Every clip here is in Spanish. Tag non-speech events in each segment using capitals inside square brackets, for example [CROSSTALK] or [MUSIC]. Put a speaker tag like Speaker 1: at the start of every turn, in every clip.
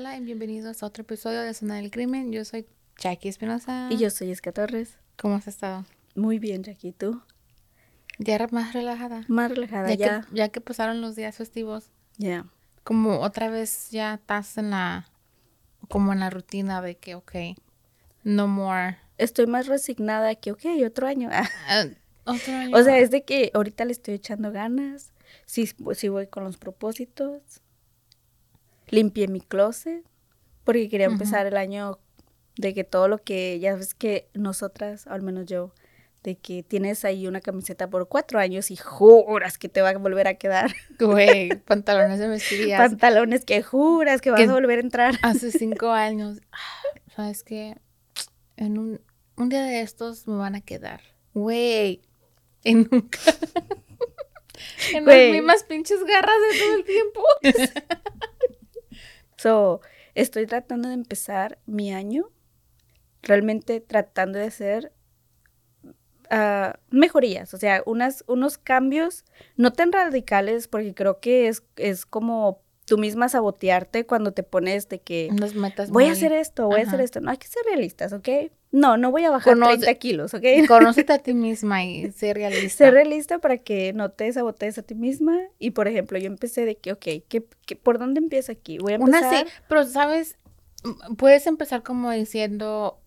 Speaker 1: Hola y bienvenidos a otro episodio de Zona del Crimen. Yo soy Jackie Espinosa.
Speaker 2: Y yo soy Jessica Torres.
Speaker 1: ¿Cómo has estado?
Speaker 2: Muy bien, Jackie, ¿tú?
Speaker 1: Ya era más relajada.
Speaker 2: Más relajada,
Speaker 1: Ya,
Speaker 2: ya.
Speaker 1: Que, ya que pasaron los días festivos.
Speaker 2: Ya.
Speaker 1: Como otra vez ya estás en la... Como en la rutina de que, ok, no more.
Speaker 2: Estoy más resignada que, ok, otro año. [LAUGHS]
Speaker 1: Ah, otro año.
Speaker 2: o sea, es de que ahorita le estoy echando ganas. Sí, sí voy con los propósitos. Limpié mi closet. Porque quería empezar el año de que todo lo que, ya ves que nosotras, al menos yo, de que tienes ahí una camiseta por cuatro años y juras que te va a volver a quedar.
Speaker 1: Güey, [LAUGHS] pantalones de mezclillas.
Speaker 2: Pantalones que juras que vas
Speaker 1: Que-
Speaker 2: a volver a entrar.
Speaker 1: Hace [LAUGHS] cinco años. ah, ¿Sabes qué? En un, un día de estos me van a quedar. Güey. Y nunca. [LAUGHS] en las mismas pinches garras de todo el tiempo.
Speaker 2: So, estoy tratando de empezar mi año realmente tratando de hacer ah, mejorías, o sea, unas, unos cambios no tan radicales porque creo que es, es como tú misma sabotearte cuando te pones de que
Speaker 1: metas
Speaker 2: voy a hacer esto, voy a hacer esto. No, hay que ser realistas, ¿ok? No, no voy a bajar
Speaker 1: Conoce-
Speaker 2: 30 kilos, ¿ok?
Speaker 1: Conócete a [LAUGHS] ti misma y sé realista.
Speaker 2: Ser realista para que no te sabotees a ti misma. Y por ejemplo, yo empecé de que, ok, ¿qué, qué- por dónde empiezo aquí? Voy a
Speaker 1: Una
Speaker 2: empezar.
Speaker 1: sí, pero sabes, puedes empezar como diciendo,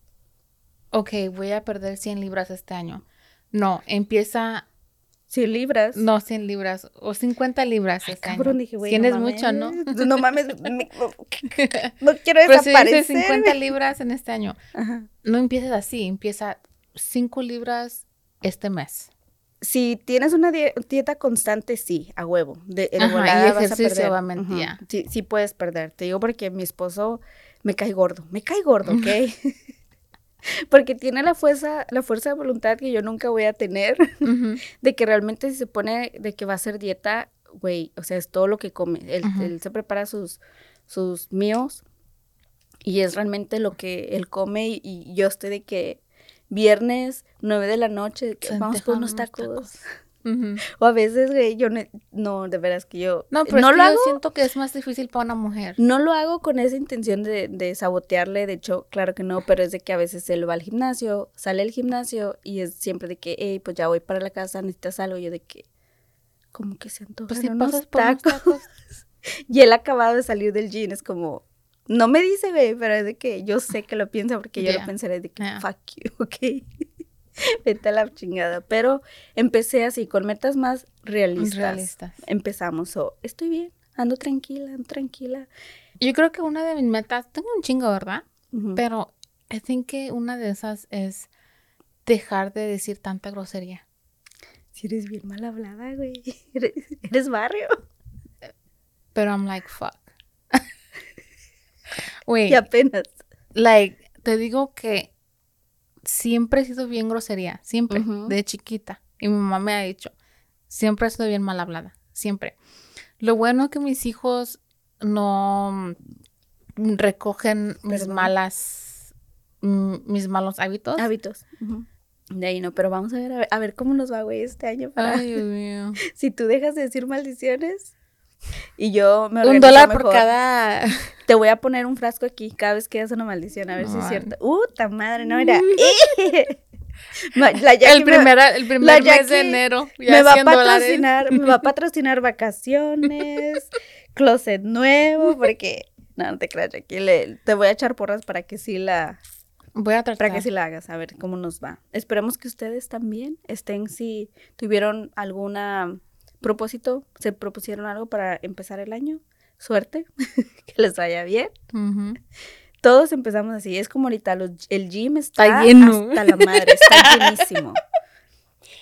Speaker 1: ok, voy a perder 100 libras este año. No, empieza,
Speaker 2: 100 libras.
Speaker 1: no 100 libras o 50 libras
Speaker 2: Ay, cabrón, dije, güey.
Speaker 1: 100
Speaker 2: no
Speaker 1: mucho, ¿no?
Speaker 2: mames, No mames, me- [LAUGHS] no quiero
Speaker 1: Pero si
Speaker 2: desaparecer.
Speaker 1: dices 50 libras en este año,
Speaker 2: Ajá.
Speaker 1: no empieces así, empieza 5 libras este mes.
Speaker 2: Si tienes una die- dieta constante, sí, a huevo. De, de
Speaker 1: Ajá, y
Speaker 2: vas a
Speaker 1: ejercicio,
Speaker 2: perder.
Speaker 1: obviamente,
Speaker 2: Ujú.
Speaker 1: ya.
Speaker 2: Sí, sí puedes perder. Te digo porque mi esposo me cae gordo. Me cae gordo, [LAUGHS] ¿ok? [LAUGHS] porque tiene la fuerza, la fuerza de voluntad que yo nunca voy a tener. [LAUGHS] De que realmente si se pone de que va a hacer dieta, güey, o sea, es todo lo que come. Él, él se prepara sus, sus míos y es realmente lo que él come y, y yo estoy de que viernes, nueve de la noche, que vamos por unos
Speaker 1: unos
Speaker 2: tacos. [LAUGHS] O a veces, güey, yo no, de veras que yo
Speaker 1: No, pero
Speaker 2: no
Speaker 1: es que
Speaker 2: lo
Speaker 1: yo
Speaker 2: hago.
Speaker 1: siento que es más difícil para una mujer.
Speaker 2: No lo hago con esa intención de, de sabotearle, de hecho, claro que no, pero es de que a veces él va al gimnasio, sale del gimnasio y es siempre de que, hey, pues ya voy para la casa, necesitas algo, yo de que, como que se antojan
Speaker 1: Pues si
Speaker 2: unos
Speaker 1: pasas por unos
Speaker 2: tacos. [LAUGHS] Y él acabado de salir del gym, es como, no me dice, güey, pero es de que yo sé que lo piensa porque yo lo pensaré de que, fuck you, [LAUGHS] ok. [LAUGHS] Vete a la chingada. Pero empecé así, con metas más realistas.
Speaker 1: Realistas.
Speaker 2: Empezamos, o estoy bien, ando tranquila, ando tranquila.
Speaker 1: Yo creo que una de mis metas, tengo un chingo, ¿verdad? Pero I think que una de esas es dejar de decir tanta grosería.
Speaker 2: Si eres bien mal hablada, güey. [LAUGHS] Eres, eres barrio.
Speaker 1: Pero I'm like, fuck. [LAUGHS] Wait,
Speaker 2: Y apenas.
Speaker 1: like, te digo que siempre he sido bien grosería, siempre, de chiquita. Y mi mamá me ha dicho, siempre he sido bien mal hablada, siempre. Lo bueno que mis hijos no mm, recogen mis malas, mm, mis malos hábitos.
Speaker 2: Hábitos. Ujú. De ahí no, pero vamos a ver, a ver, a ver cómo nos va, güey, este año. para-
Speaker 1: Ay, Dios mío. [LAUGHS]
Speaker 2: si tú dejas de decir maldiciones y yo me
Speaker 1: Un dólar por cada...
Speaker 2: Te voy a poner un frasco aquí cada vez que hagas una maldición, a ver si es cierto. ¡Uh, ta madre! No, era. [LAUGHS] [LAUGHS] La
Speaker 1: El
Speaker 2: me-
Speaker 1: el primer mes de enero.
Speaker 2: me, va a
Speaker 1: 100 dólares.
Speaker 2: patrocinar, me va a [LAUGHS] patrocinar vacaciones, closet nuevo, porque no, no te creas, Jackie, le- te voy a echar porras para que sí la,
Speaker 1: Voy a tratar.
Speaker 2: para que sí la hagas, a ver cómo nos va. Esperemos que ustedes también estén, si tuvieron alguna propósito, se propusieron algo para empezar el año. Suerte, [LAUGHS] que les vaya bien. Todos empezamos así. Es como ahorita, los- el gym está,
Speaker 1: Está lleno.
Speaker 2: hasta la madre, está [LAUGHS] llenísimo.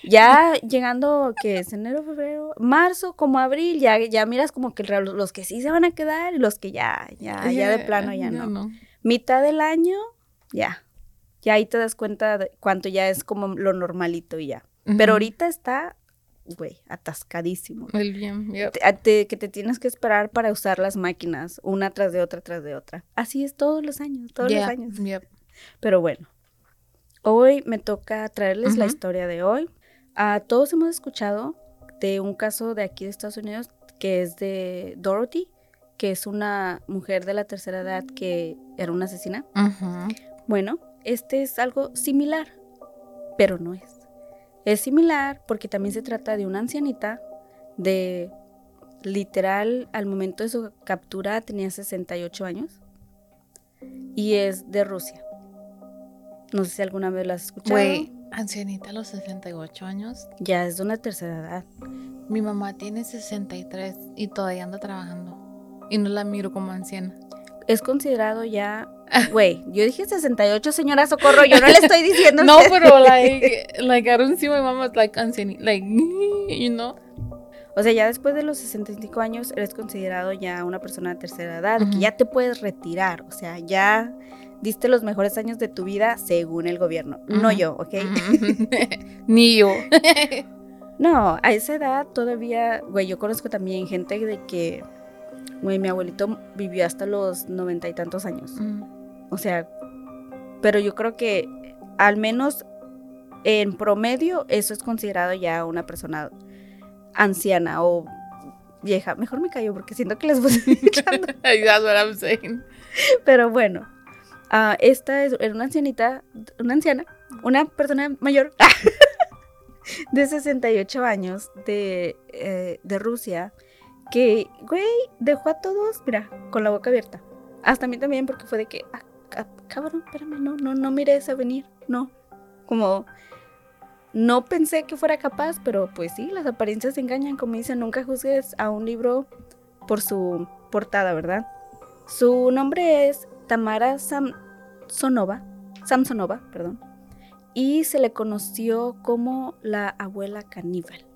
Speaker 2: Ya llegando, que es enero, febrero, marzo, como abril, ya, ya miras como que los, que sí se van a quedar y los que ya, ya, ya de plano ya no. Mitad del año, ya. Ya ahí te das cuenta de cuánto ya es como lo normalito y ya. Pero ahorita está, güey, atascadísimo.
Speaker 1: El bien. yep.
Speaker 2: Te- a- te- que te tienes que esperar para usar las máquinas, una tras de otra, tras de otra. Así es todos los años, todos
Speaker 1: Yep,
Speaker 2: los años.
Speaker 1: yep.
Speaker 2: Pero bueno, hoy me toca traerles la historia de hoy. Ah, todos hemos escuchado de un caso de aquí de Estados Unidos que es de Dorothy, que es una mujer de la tercera edad que era una asesina. Bueno, este es algo similar, pero no es. Es similar porque también se trata de una ancianita de literal al momento de su captura tenía 68 años y es de Rusia. No sé si alguna vez la has escuchado.
Speaker 1: Güey, ancianita a los 68 años.
Speaker 2: Ya es de una tercera edad.
Speaker 1: Mi mamá tiene 63 y todavía anda trabajando. Y no la miro como anciana.
Speaker 2: Es considerado ya, güey, yo dije 68, señora Socorro, yo no le estoy diciendo [LAUGHS]
Speaker 1: No, pero [LAUGHS] like, like I don't see my mom as like ancianita. Like, [LAUGHS] you know.
Speaker 2: O sea, ya después de los 65 años eres considerado ya una persona de tercera edad, que ya te puedes retirar, o sea, ya diste los mejores años de tu vida según el gobierno, no yo, ¿ok?
Speaker 1: Ni yo.
Speaker 2: No, a esa edad todavía, güey, yo conozco también gente de que, mi abuelito vivió hasta los noventa y tantos años,
Speaker 1: Mm.
Speaker 2: o sea, pero yo creo que al menos en promedio eso es considerado ya una persona anciana o vieja. Mejor me callo porque siento que les voy [LAUGHS] echando. [LAUGHS]
Speaker 1: That's what I'm saying.
Speaker 2: Pero bueno, ah, esta es una ancianita, una anciana, una persona mayor [LAUGHS] de 68 años de, eh, de Rusia que, güey, dejó a todos, mira, con la boca abierta. Hasta a mí también porque fue de que, ah, ca- cabrón, espérame, no, no, no miré esa venir, no. Como, no pensé que fuera capaz, pero pues sí, las apariencias engañan, como dicen, nunca juzgues a un libro por su portada, ¿verdad? Su nombre es Tamara Samsonova, Samsonova, perdón, y se le conoció como la abuela caníbal.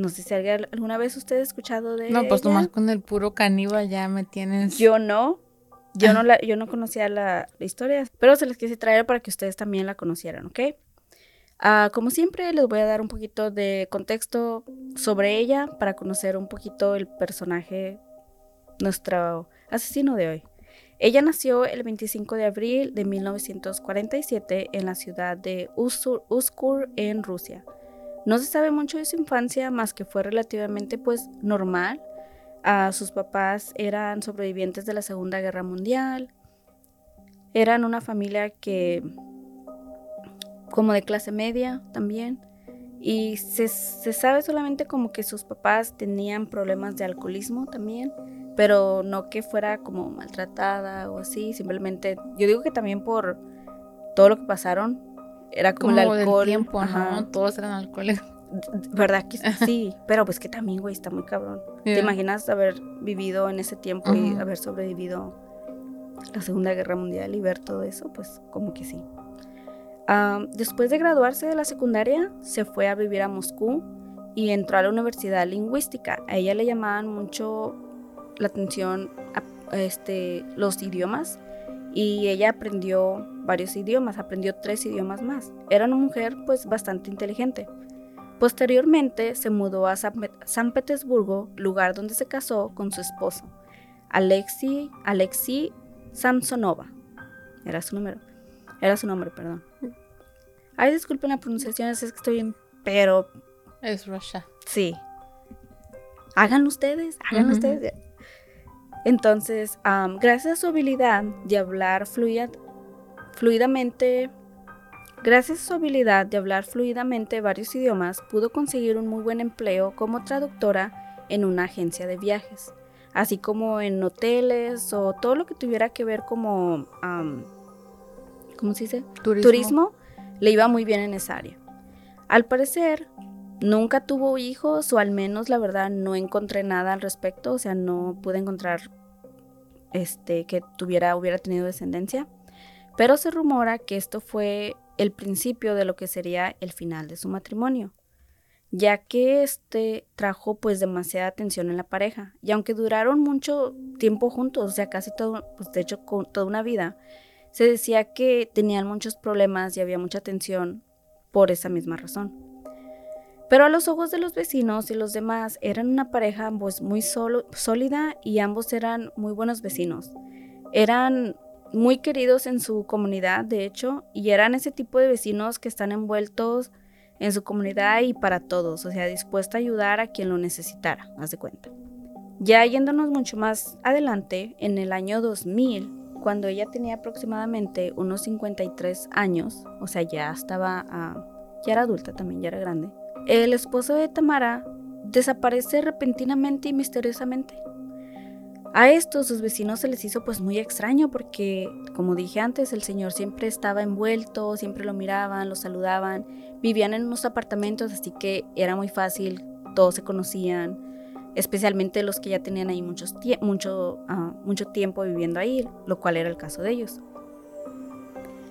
Speaker 2: No sé si alguna vez usted ha escuchado de
Speaker 1: No, pues
Speaker 2: ella.
Speaker 1: nomás con el puro caníbal ya me tienes.
Speaker 2: Yo no. Yo no, la, yo no conocía la, la historia, pero se les quise traer para que ustedes también la conocieran, ¿ok? Ah, como siempre, les voy a dar un poquito de contexto sobre ella para conocer un poquito el personaje, nuestro asesino de hoy. Ella nació el 25 de abril de 1947 en la ciudad de Usur- Uskur, en Rusia. No se sabe mucho de su infancia, más que fue relativamente pues normal. Ah, sus papás eran sobrevivientes de la Segunda Guerra Mundial. Eran una familia que, como de clase media también. Y se, se sabe solamente como que sus papás tenían problemas de alcoholismo también, pero no que fuera como maltratada o así, simplemente, yo digo que también por todo lo que pasaron, era como,
Speaker 1: como
Speaker 2: el
Speaker 1: del
Speaker 2: alcohol.
Speaker 1: tiempo,
Speaker 2: ajá.
Speaker 1: ¿no? Todos eran alcohólicos. [LAUGHS]
Speaker 2: ¿Verdad que sí? Pero pues que también, güey, está muy cabrón. ¿Te
Speaker 1: Yeah.
Speaker 2: imaginas haber vivido en ese tiempo y
Speaker 1: Ujú.
Speaker 2: haber sobrevivido la Segunda Guerra Mundial y ver todo eso? Pues como que sí. Ah, después de graduarse de la secundaria, se fue a vivir a Moscú y entró a la Universidad Lingüística. A ella le llamaban mucho la atención a este, los idiomas y ella aprendió varios idiomas, aprendió tres idiomas más. Era una mujer pues bastante inteligente. Posteriormente se mudó a San Petersburgo, lugar donde se casó con su esposo, Alexi, Alexi Samsonova. Era su número. Era su nombre, perdón. Ay, disculpen la pronunciación, es que estoy bien, pero...
Speaker 1: Es Russia.
Speaker 2: Sí. Háganlo ustedes, háganlo ustedes. Entonces, gracias a su habilidad de hablar fluidamente, gracias a su habilidad de hablar fluidamente varios idiomas, pudo conseguir un muy buen empleo como traductora en una agencia de viajes, así como en hoteles o todo lo que tuviera que ver como, ¿cómo se dice? Turismo, le iba muy bien en esa área. Al parecer, Nunca tuvo hijos, o al menos la verdad no encontré nada al respecto, o sea, no pude encontrar este, que tuviera, hubiera tenido descendencia. Pero se rumora que esto fue el principio de lo que sería el final de su matrimonio, ya que este trajo pues demasiada tensión en la pareja. Y aunque duraron mucho tiempo juntos, o sea, casi todo, pues de hecho toda una vida, se decía que tenían muchos problemas y había mucha tensión por esa misma razón. Pero a los ojos de los vecinos y los demás eran una pareja ambos muy sólida y ambos eran muy buenos vecinos. Eran muy queridos en su comunidad, de hecho, y eran ese tipo de vecinos que están envueltos en su comunidad y para todos, o sea, dispuesta a ayudar a quien lo necesitara, haz de cuenta. Ya yéndonos mucho más adelante, en el año 2000, cuando ella tenía aproximadamente unos 53 años, o sea, ya estaba, ah, ya era adulta también, ya era grande, el esposo de Tamara desaparece repentinamente y misteriosamente. A esto sus vecinos se les hizo pues muy extraño porque, como dije antes, el señor siempre estaba envuelto, siempre lo miraban, lo saludaban, vivían en unos apartamentos, así que era muy fácil, todos se conocían, especialmente los que ya tenían ahí mucho, ah, mucho tiempo viviendo ahí, lo cual era el caso de ellos.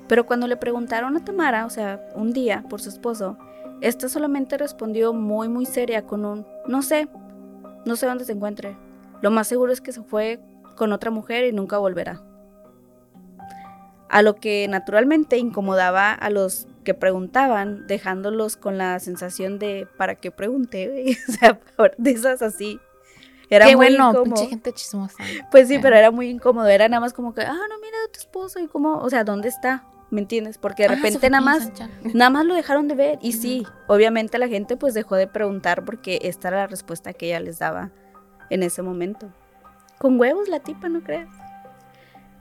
Speaker 2: Pero cuando le preguntaron a Tamara, o sea, un día por su esposo, esta solamente respondió muy muy seria con un no sé, no sé dónde se encuentre. Lo más seguro es que se fue con otra mujer y nunca volverá. A lo que naturalmente incomodaba a los que preguntaban, dejándolos con la sensación de ¿para qué pregunté? [LAUGHS] o sea, de esas así.
Speaker 1: Era muy bueno, incómodo. gente chismosa.
Speaker 2: Pues sí, pero era muy incómodo. Era nada más como que, ah, no, mira a tu esposo y como, o sea, ¿dónde está? ¿Me entiendes? Porque de ah, repente nada más, [LAUGHS] nada más lo dejaron de ver. Y sí, obviamente la gente pues dejó de preguntar porque esta era la respuesta que ella les daba en ese momento. Con huevos la tipa, ¿no crees?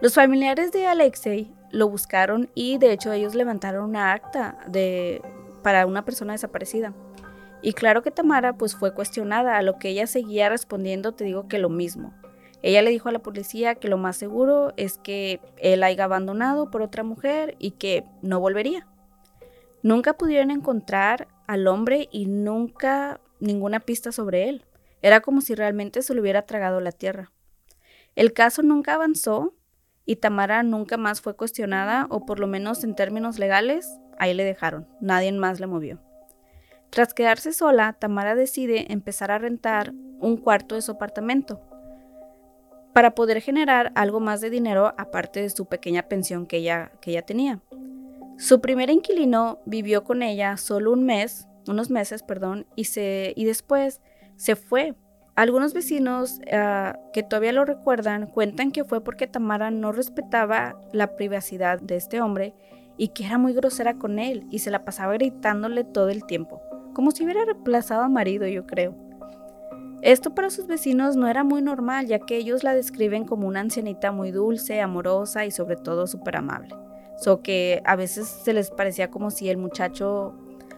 Speaker 2: Los familiares de Alexei lo buscaron y de hecho ellos levantaron una acta de, para una persona desaparecida. Y claro que Tamara pues fue cuestionada, a lo que ella seguía respondiendo, te digo que lo mismo. Ella le dijo a la policía que lo más seguro es que él haya abandonado por otra mujer y que no volvería. Nunca pudieron encontrar al hombre y nunca ninguna pista sobre él. Era como si realmente se lo hubiera tragado la tierra. El caso nunca avanzó y Tamara nunca más fue cuestionada o por lo menos en términos legales, ahí le dejaron. Nadie más le movió. Tras quedarse sola, Tamara decide empezar a rentar un cuarto de su apartamento para poder generar algo más de dinero aparte de su pequeña pensión que ella, que ella tenía. Su primer inquilino vivió con ella solo un mes, unos meses, perdón, y, se, y después se fue. Algunos vecinos ah, que todavía lo recuerdan cuentan que fue porque Tamara no respetaba la privacidad de este hombre y que era muy grosera con él y se la pasaba gritándole todo el tiempo, como si hubiera reemplazado a marido, yo creo. Esto para sus vecinos no era muy normal, ya que ellos la describen como una ancianita muy dulce, amorosa y sobre todo súper amable. So que a veces se les parecía como si el muchacho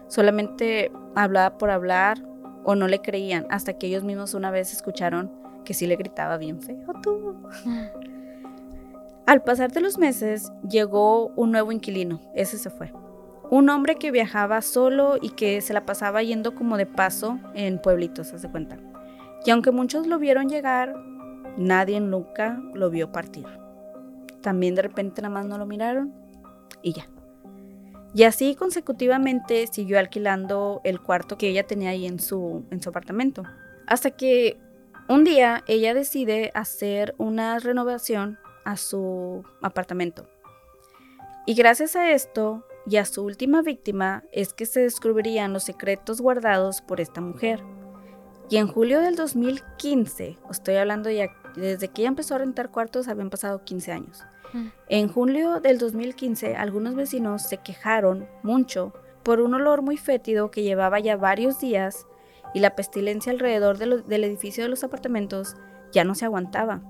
Speaker 2: solamente hablaba por hablar o no le creían, hasta que ellos mismos una vez escucharon que sí le gritaba bien feo tú. [LAUGHS] Al pasar de los meses, llegó un nuevo inquilino, ese se fue. Un hombre que viajaba solo y que se la pasaba yendo como de paso en pueblitos, hace cuenta. Y aunque muchos lo vieron llegar, nadie nunca lo vio partir. También de repente nada más no lo miraron y ya. Y así consecutivamente siguió alquilando el cuarto que ella tenía ahí en su, en su apartamento. Hasta que un día ella decide hacer una renovación a su apartamento. Y gracias a esto y a su última víctima es que se descubrirían los secretos guardados por esta mujer. Y en julio del 2015, estoy hablando ya desde que ella empezó a rentar cuartos, habían pasado 15 años.
Speaker 1: Mm.
Speaker 2: En julio del 2015, algunos vecinos se quejaron mucho por un olor muy fétido que llevaba ya varios días y la pestilencia alrededor del edificio de los apartamentos ya no se aguantaba.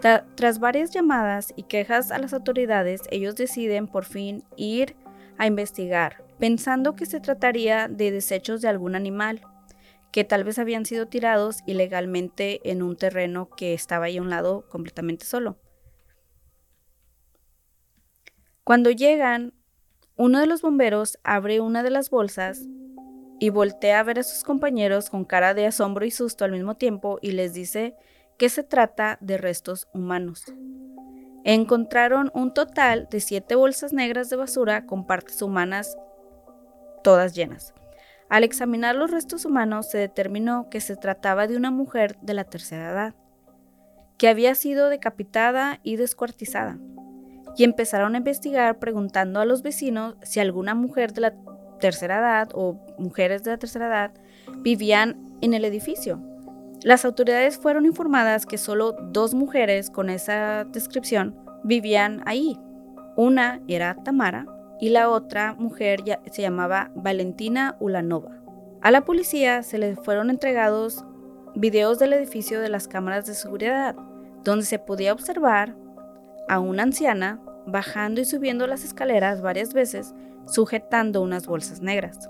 Speaker 2: Ta- tras varias llamadas y quejas a las autoridades, ellos deciden por fin ir a investigar, pensando que se trataría de desechos de algún animal que tal vez habían sido tirados ilegalmente en un terreno que estaba ahí a un lado completamente solo. Cuando llegan, uno de los bomberos abre una de las bolsas y voltea a ver a sus compañeros con cara de asombro y susto al mismo tiempo y les dice que se trata de restos humanos. Encontraron un total de siete bolsas negras de basura con partes humanas todas llenas. Al examinar los restos humanos se determinó que se trataba de una mujer de la tercera edad, que había sido decapitada y descuartizada, y empezaron a investigar preguntando a los vecinos si alguna mujer de la tercera edad o mujeres de la tercera edad vivían en el edificio. Las autoridades fueron informadas que solo dos mujeres con esa descripción vivían ahí. Una era Tamara y la otra mujer se llamaba Valentina Ulanova. A la policía se le fueron entregados videos del edificio de las cámaras de seguridad, donde se podía observar a una anciana bajando y subiendo las escaleras varias veces, sujetando unas bolsas negras.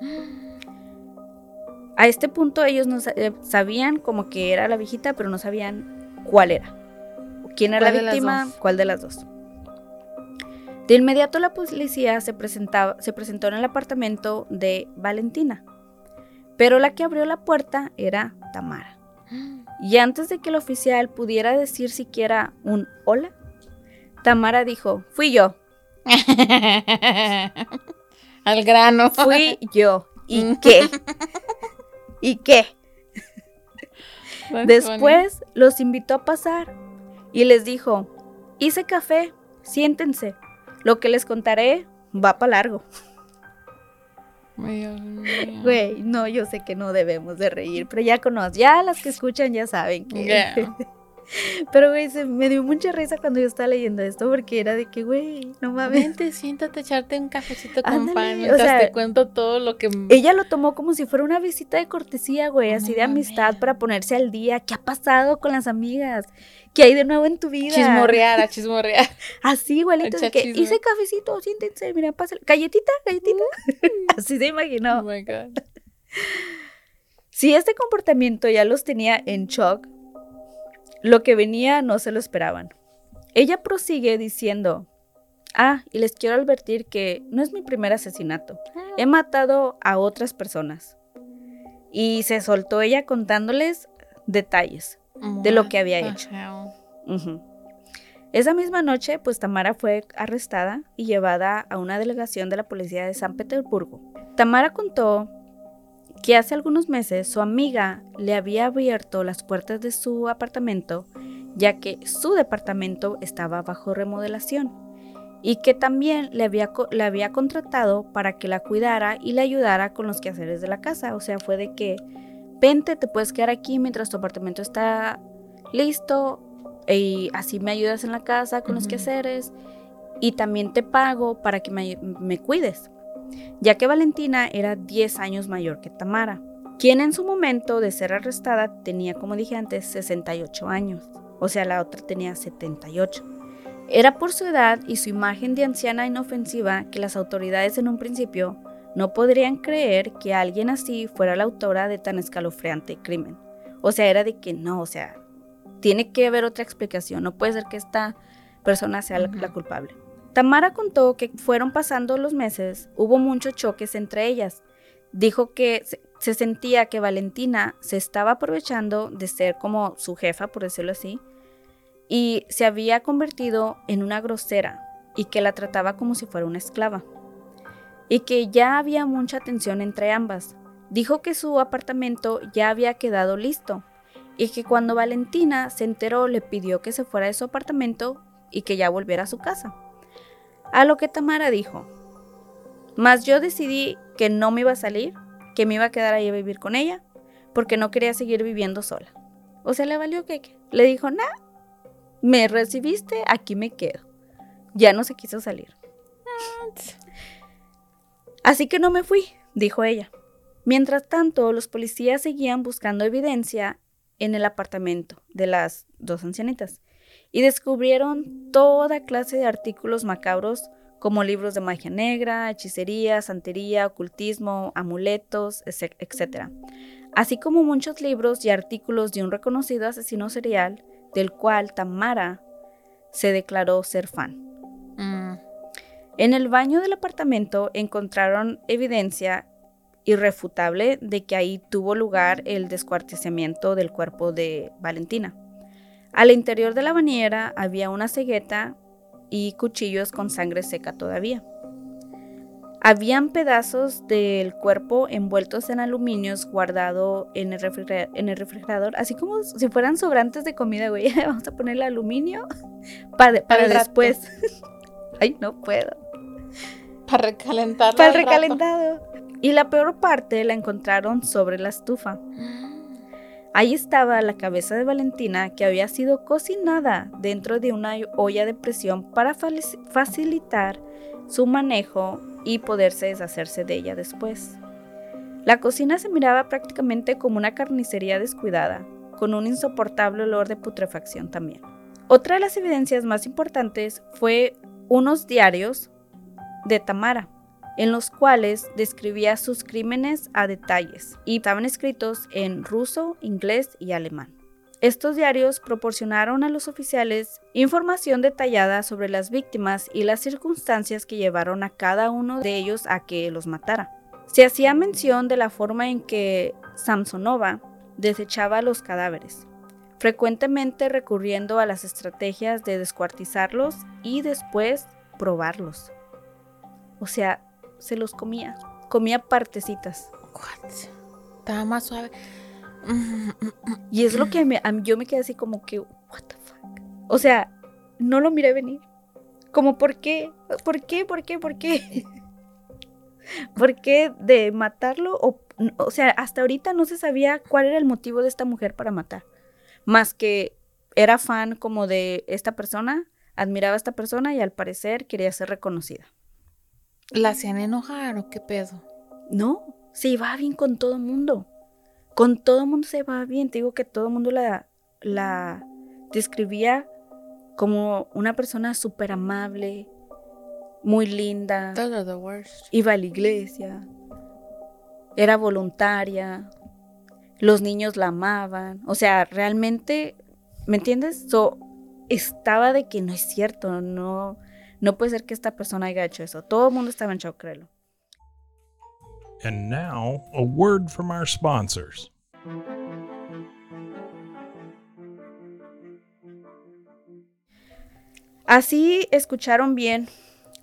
Speaker 2: A este punto ellos no eh, sabían como que era la viejita, pero no sabían cuál era. ¿Quién era
Speaker 1: ¿Cuál
Speaker 2: la víctima? ¿Cuál de las dos? De inmediato la policía se, presentaba, se presentó en el apartamento de Valentina, pero la que abrió la puerta era Tamara. [GASPS] Y antes de que el oficial pudiera decir siquiera un hola, Tamara dijo, fui yo, [LAUGHS]
Speaker 1: Al grano.
Speaker 2: fui [LAUGHS] yo. ¿Y qué? ¿Y qué? Después los invitó a pasar y les dijo, hice café, siéntense, lo que les contaré va para largo. Güey, no, yo sé que no debemos de reír, pero ya conozco, ya las que escuchan ya saben que...
Speaker 1: Yeah. [LAUGHS] [LAUGHS]
Speaker 2: Pero, güey, se me dio mucha risa cuando yo estaba leyendo esto porque era de que, güey, no mames.
Speaker 1: Vente, siéntate echarte un cafecito con
Speaker 2: Ándale,
Speaker 1: pan
Speaker 2: o
Speaker 1: mientras
Speaker 2: sea,
Speaker 1: te cuento todo lo que...
Speaker 2: Ella lo tomó como si fuera una visita de cortesía, güey,
Speaker 1: No
Speaker 2: así de
Speaker 1: mames.
Speaker 2: amistad para ponerse al día. ¿Qué ha pasado con las amigas? ¿Qué hay de nuevo en tu vida?
Speaker 1: Chismorrear, a chismorrear. [LAUGHS]
Speaker 2: Así, igualito, de que hice cafecito, siéntense, mira, pásale. Galletita, galletita. [LAUGHS] así se
Speaker 1: Oh
Speaker 2: imaginó.
Speaker 1: my God.
Speaker 2: Si este comportamiento ya los tenía en shock, lo que venía no se lo esperaban. Ella prosigue diciendo, ah, y les quiero advertir que no es mi primer asesinato. He matado a otras personas. Y se soltó ella contándoles detalles. de lo que había hecho. Esa misma noche, pues Tamara fue arrestada y llevada a una delegación de la policía de San Petersburgo. Tamara contó que hace algunos meses su amiga le había abierto las puertas de su apartamento, ya que su departamento estaba bajo remodelación, y que también le había, le había contratado para que la cuidara y le ayudara con los quehaceres de la casa. O sea, fue de que, vente, te puedes quedar aquí mientras tu apartamento está listo y así me ayudas en la casa con los quehaceres y también te pago para que me, me cuides, ya que Valentina era 10 años mayor que Tamara, quien en su momento de ser arrestada tenía, como dije antes, 68 años, o sea, la otra tenía 78. Era por su edad y su imagen de anciana inofensiva que las autoridades en un principio no podrían creer que alguien así fuera la autora de tan escalofriante crimen. O sea, era de que no, o sea, tiene que haber otra explicación, no puede ser que esta persona sea la- la culpable. Tamara contó que fueron pasando los meses, hubo muchos choques entre ellas. Dijo que se, se sentía que Valentina se estaba aprovechando de ser como su jefa, por decirlo así, y se había convertido en una grosera y que la trataba como si fuera una esclava. Y que ya había mucha tensión entre ambas. Dijo que su apartamento ya había quedado listo y que cuando Valentina se enteró le pidió que se fuera de su apartamento y que ya volviera a su casa. A lo que Tamara dijo, mas yo decidí que no me iba a salir, que me iba a quedar ahí a vivir con ella, porque no quería seguir viviendo sola. O sea, le valió que le dijo, nah, me recibiste, aquí me quedo. Ya no se quiso salir. Así que no me fui, dijo ella. Mientras tanto, los policías seguían buscando evidencia en el apartamento de las dos ancianitas y descubrieron toda clase de artículos macabros como libros de magia negra, hechicería, santería, ocultismo, amuletos, etc. Así como muchos libros y artículos de un reconocido asesino serial del cual Tamara se declaró ser fan.
Speaker 1: Mm.
Speaker 2: En el baño del apartamento encontraron evidencia irrefutable de que ahí tuvo lugar el descuartizamiento del cuerpo de Valentina. Al interior de la bañera había una cegueta y cuchillos con sangre seca todavía. Habían pedazos del cuerpo envueltos en aluminios guardado en el, en el refrigerador, así como si fueran sobrantes de comida, güey. [LAUGHS] Vamos a ponerle aluminio para, para después. [LAUGHS] Ay, no puedo.
Speaker 1: Para recalentar.
Speaker 2: Para el recalentado. Y la peor parte la encontraron sobre la estufa. [GASPS] [GASPS] Ahí estaba la cabeza de Valentina que había sido cocinada dentro de una olla de presión para facilitar su manejo y poderse deshacerse de ella después. La cocina se miraba prácticamente como una carnicería descuidada, con un insoportable olor de putrefacción también. Otra de las evidencias más importantes fue unos diarios de Tamara, en los cuales describía sus crímenes a detalles y estaban escritos en ruso, inglés y alemán. Estos diarios proporcionaron a los oficiales información detallada sobre las víctimas y las circunstancias que llevaron a cada uno de ellos a que los matara. Se hacía mención de la forma en que Samsonova desechaba los cadáveres, frecuentemente recurriendo a las estrategias de descuartizarlos y después probarlos. O sea, se los comía. Comía partecitas.
Speaker 1: What? Estaba más suave.
Speaker 2: Y es lo que me, yo me quedé así como que, what the fuck. O sea, no lo miré venir. Como, ¿por qué? ¿Por qué? ¿Por qué? ¿Por qué? [LAUGHS] ¿Por qué de matarlo? O, o sea, hasta ahorita no se sabía cuál era el motivo de esta mujer para matar. Más que era fan como de esta persona, admiraba a esta persona y al parecer quería ser reconocida.
Speaker 1: ¿La hacían enojar o qué pedo?
Speaker 2: No, se iba bien con todo mundo. Con todo mundo se iba bien. Te digo que todo el mundo la, la describía como una persona súper amable, muy linda.
Speaker 1: Todo the worst.
Speaker 2: Iba a la iglesia. Era voluntaria. Los niños la amaban. O sea, realmente, ¿me entiendes? So, estaba de que no es cierto, no, no puede ser que esta persona haya hecho eso. Todo el mundo estaba en shock, créelo.
Speaker 3: And now, a word from our sponsors.
Speaker 2: Así escucharon bien,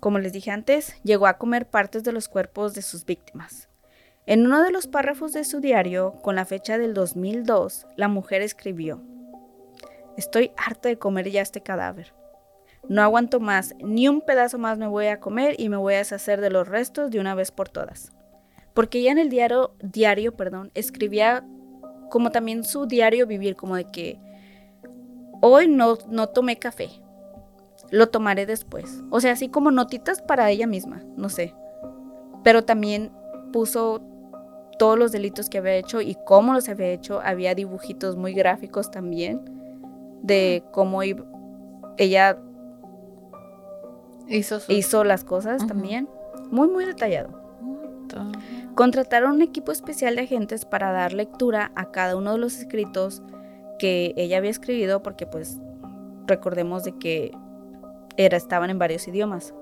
Speaker 2: como les dije antes, llegó a comer partes de los cuerpos de sus víctimas. En uno de los párrafos de su diario, con la fecha del 2002, la mujer escribió, Estoy harta de comer ya este cadáver. No aguanto más, ni un pedazo más me voy a comer y me voy a deshacer de los restos de una vez por todas. Porque ella en el diario, diario, perdón, escribía como también su diario vivir, como de que hoy no, no tomé café, lo tomaré después. O sea, así como notitas para ella misma, no sé. Pero también puso todos los delitos que había hecho y cómo los había hecho. Había dibujitos muy gráficos también de cómo ella
Speaker 1: Hizo,
Speaker 2: las cosas también. Muy, muy detallado. Contrataron un equipo especial de agentes para dar lectura a cada uno de los escritos que ella había escrito porque pues recordemos de que era, estaban en varios idiomas.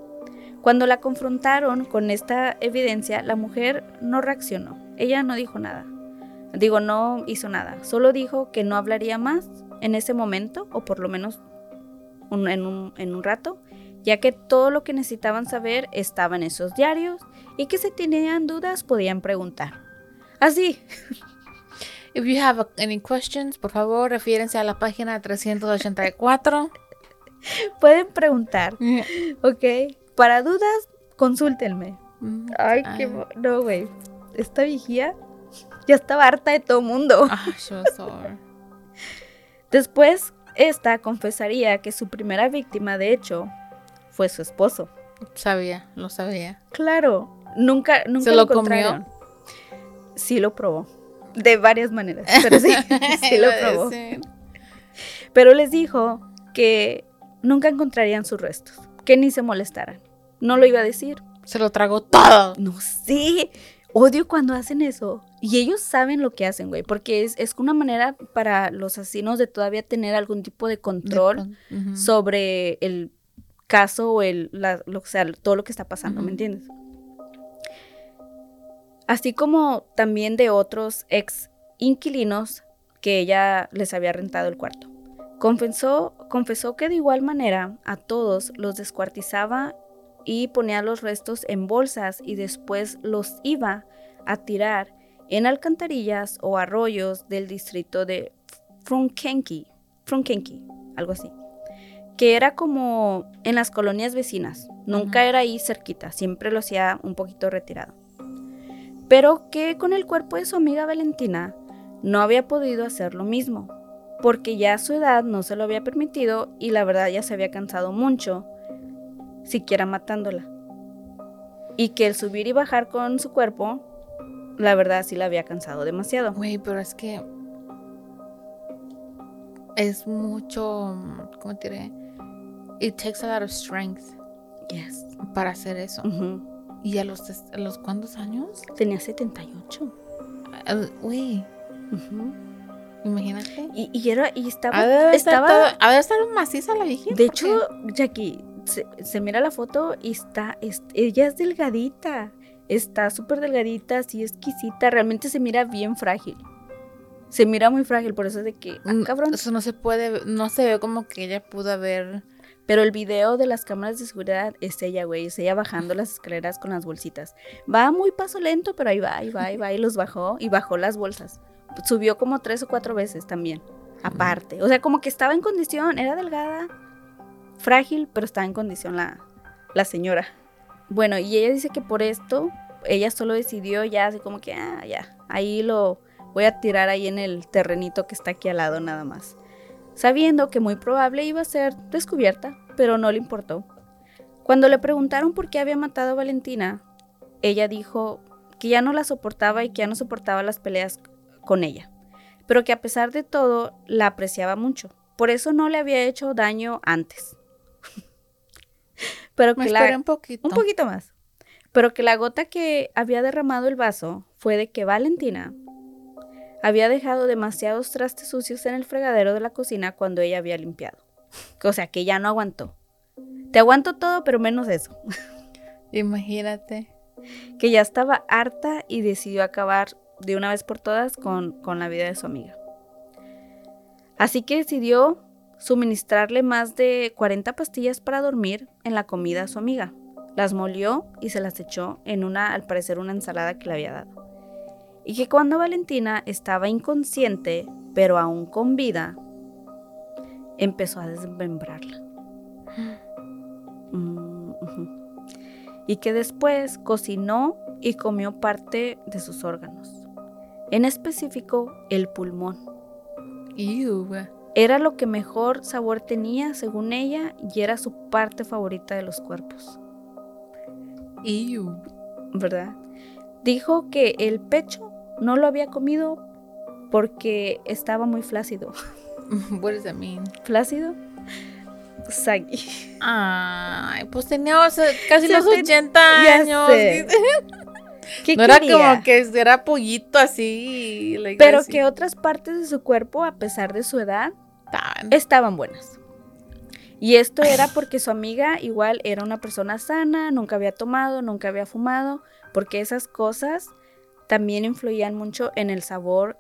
Speaker 2: Cuando la confrontaron con esta evidencia, la mujer no reaccionó. Ella no dijo nada. Digo, no hizo nada. Solo dijo que no hablaría más en ese momento, o por lo menos en, un, en un rato, ya que todo lo que necesitaban saber estaba en esos diarios y que si tenían dudas podían preguntar. Así. [LAUGHS]
Speaker 1: If you have any questions, por favor, refiérense a la página 384. [LAUGHS]
Speaker 2: Pueden preguntar, ¿ok? Para dudas, consúltenme.
Speaker 1: Mm,
Speaker 2: Ay, qué... mo- No, güey. Esta vigía ya estaba harta de todo mundo.
Speaker 1: Ah, [LAUGHS]
Speaker 2: Después, esta confesaría que su primera víctima, de hecho, fue su esposo.
Speaker 1: Sabía, lo sabía.
Speaker 2: Claro, nunca, nunca
Speaker 1: ¿Se lo comió?
Speaker 2: Sí lo probó. De varias maneras, [LAUGHS] pero sí, [LAUGHS] sí lo probó. Pero les dijo que nunca encontrarían sus restos, que ni se molestaran. No lo iba a decir.
Speaker 1: Se lo tragó todo.
Speaker 2: No sé. Odio cuando hacen eso. Y ellos saben lo que hacen, güey. Porque es, es una manera para los asesinos de todavía tener algún tipo de control sobre el caso o el, la- lo, o sea, todo lo que está pasando. ¿me entiendes? Así como también de otros ex inquilinos que ella les había rentado el cuarto. Confesó, confesó que de igual manera a todos los descuartizaba y ponía los restos en bolsas y después los iba a tirar en alcantarillas o arroyos del distrito de Frunkenki, Frunkenki, algo así que era como en las colonias vecinas. Nunca era ahí cerquita, siempre lo hacía un poquito retirado. Pero que con el cuerpo de su amiga Valentina no había podido hacer lo mismo, porque ya su edad no se lo había permitido y la verdad ya se había cansado mucho, siquiera matándola. Y que el subir y bajar con su cuerpo, la verdad sí la había cansado demasiado.
Speaker 1: Güey, pero es que es mucho, ¿cómo te diré? It takes a lot of strength
Speaker 2: Yes.
Speaker 1: para hacer eso. ¿Y a los, a los cuántos años?
Speaker 2: Tenía 78.
Speaker 1: Ah, Güey,
Speaker 2: Ujú.
Speaker 1: imagínate.
Speaker 2: Y, y era, y estaba,
Speaker 1: de estar
Speaker 2: estaba,
Speaker 1: todo- ha de estar maciza la viejita.
Speaker 2: de hecho, Jackie, se, se mira la foto y está, es- ella es delgadita, está súper delgadita, así exquisita, realmente se mira bien frágil. Se mira muy frágil, por eso es de que, ah,
Speaker 1: Mm,
Speaker 2: cabrón.
Speaker 1: Eso no se puede, no se ve como que ella pudo haber.
Speaker 2: Pero el video de las cámaras de seguridad es ella, güey, es ella bajando las escaleras con las bolsitas. Va muy paso lento, pero ahí va, ahí va, ahí va, y los bajó, y bajó las bolsas. Subió como tres o cuatro veces también, aparte. O sea, como que estaba en condición, era delgada, frágil, pero estaba en condición la, la señora. Bueno, y ella dice que por esto, ella solo decidió ya, así como que, ah, ya, ahí lo voy a tirar ahí en el terrenito que está aquí al lado nada más sabiendo que muy probable iba a ser descubierta, pero no le importó. Cuando le preguntaron por qué había matado a Valentina, ella dijo que ya no la soportaba y que ya no soportaba las peleas con ella, pero que a pesar de todo la apreciaba mucho. Por eso no le había hecho daño antes. [LAUGHS] pero que
Speaker 1: esperé
Speaker 2: la,
Speaker 1: un poquito.
Speaker 2: un poquito más. Pero que la gota que había derramado el vaso fue de que Valentina había dejado demasiados trastes sucios en el fregadero de la cocina cuando ella había limpiado. O sea, que ya no aguantó. Te aguanto todo, pero menos eso.
Speaker 1: Imagínate.
Speaker 2: Que ya estaba harta y decidió acabar de una vez por todas con, con la vida de su amiga. Así que decidió suministrarle más de 40 pastillas para dormir en la comida a su amiga. Las molió y se las echó en una, al parecer, una ensalada que le había dado. Y que cuando Valentina estaba inconsciente, pero aún con vida, empezó a desmembrarla. Mm. Y que después cocinó y comió parte de sus órganos. En específico, el pulmón. Era lo que mejor sabor tenía, según ella, y era su parte favorita de los cuerpos. ¿verdad? Dijo que el pecho no lo había comido porque estaba muy flácido. [LAUGHS]
Speaker 1: What does that mean?
Speaker 2: ¿Flácido? Saggy.
Speaker 1: Ay, pues tenía o sea, casi los
Speaker 2: Seten-
Speaker 1: 80
Speaker 2: ya
Speaker 1: años.
Speaker 2: sé. [LAUGHS] ¿Qué
Speaker 1: No era como que era pollito así. like
Speaker 2: Pero
Speaker 1: así.
Speaker 2: que otras partes de su cuerpo, a pesar de su edad,
Speaker 1: estaban
Speaker 2: buenas. Y esto era porque su amiga igual era una persona sana, nunca había tomado, nunca había fumado, porque esas cosas también influían mucho en el sabor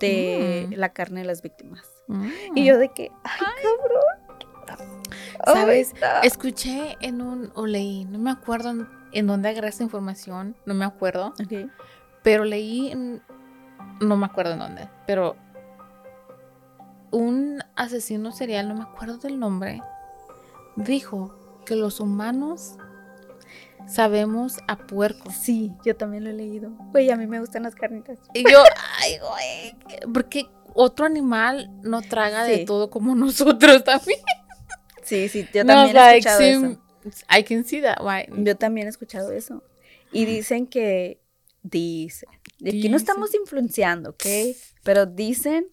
Speaker 2: de
Speaker 1: Mm.
Speaker 2: la carne de las víctimas.
Speaker 1: Mm.
Speaker 2: Y yo de que, ay, cabrón.
Speaker 1: ¿Sabes?
Speaker 2: Ay.
Speaker 1: Escuché en un, o leí, no me acuerdo en, en dónde agarré esta información, no me acuerdo, pero leí, en- no me acuerdo en dónde, pero un asesino serial, no me acuerdo del nombre, dijo que los humanos sabemos a puerco.
Speaker 2: Sí, yo también lo he leído. Güey, a mí me gustan las carnitas.
Speaker 1: Y yo, ay, güey, porque otro animal no traga de todo como nosotros también.
Speaker 2: Sí, sí, yo
Speaker 1: No,
Speaker 2: también he
Speaker 1: like,
Speaker 2: escuchado eso.
Speaker 1: I can see that, why.
Speaker 2: Yo también he escuchado eso. Y dicen que, dicen, aquí no estamos influenciando, ¿ok? Pero dicen,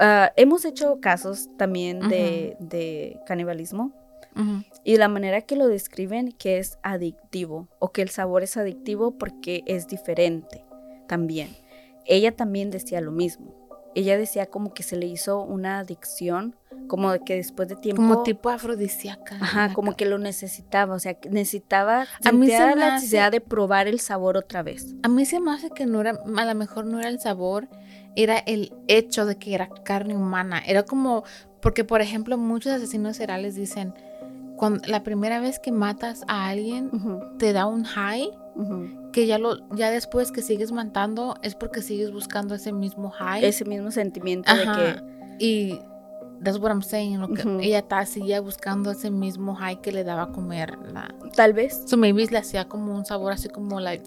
Speaker 2: ah, hemos hecho casos también de, de canibalismo
Speaker 1: Ujú.
Speaker 2: y la manera que lo describen que es adictivo o que el sabor es adictivo porque es diferente también. Ella también decía lo mismo. Ella decía como que se le hizo una adicción, como de que después de tiempo...
Speaker 1: Como tipo afrodisíaca.
Speaker 2: Ajá, como que lo necesitaba, o sea, necesitaba
Speaker 1: A mí se me
Speaker 2: la
Speaker 1: hace-
Speaker 2: necesidad de probar el sabor otra vez.
Speaker 1: A mí se me hace que no era, a lo mejor no era el sabor, era el hecho de que era carne humana. Era como, porque por ejemplo muchos asesinos seriales dicen, cuando la primera vez que matas a alguien te da un high, que ya lo, ya después que sigues matando es porque sigues buscando ese mismo high.
Speaker 2: Ese mismo sentimiento
Speaker 1: Ajá.
Speaker 2: de que
Speaker 1: Y that's what I'm saying, lo que
Speaker 2: Ujú.
Speaker 1: ella está seguía buscando ese mismo high que le daba a comer. La,
Speaker 2: tal vez,
Speaker 1: so maybe le hacía como un sabor así como like,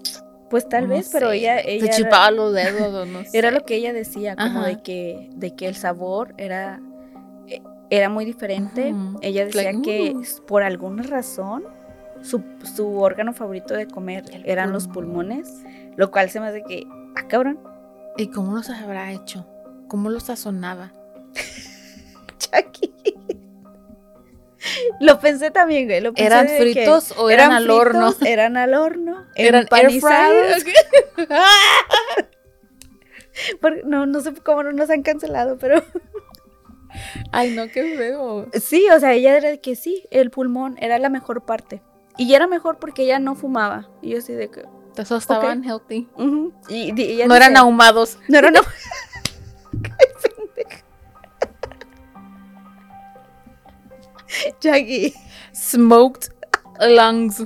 Speaker 2: pues tal
Speaker 1: no
Speaker 2: vez, pero ella,
Speaker 1: te
Speaker 2: ella era,
Speaker 1: chupaba los dedos no [LAUGHS] sé.
Speaker 2: era lo que ella decía, como
Speaker 1: Ajá.
Speaker 2: de que, de que el sabor era, era muy diferente. Ella decía que por alguna razón su, su órgano favorito de comer
Speaker 1: El
Speaker 2: eran los pulmones, lo cual se me hace que, ah, cabrón,
Speaker 1: ¿Y cómo los habrá hecho? ¿Cómo los sazonaba? [LAUGHS]
Speaker 2: Chucky. Lo pensé también, güey. Lo pensé
Speaker 1: ¿Eran fritos o eran, al horno? [LAUGHS]
Speaker 2: Eran al horno.
Speaker 1: ¿Eran air
Speaker 2: empanizados. [LAUGHS] Porque- no, no sé cómo no nos han cancelado, pero [LAUGHS]
Speaker 1: Ay, no, qué feo.
Speaker 2: sí, o sea, ella era de que sí, el pulmón era la mejor parte. Y era mejor porque ella no fumaba. Y yo así de que.
Speaker 1: Esos estaban healthy.
Speaker 2: y, y ella
Speaker 1: No eran ahumados.
Speaker 2: No eran ahum- Jackie. [LAUGHS] [LAUGHS]
Speaker 1: Smoked lungs.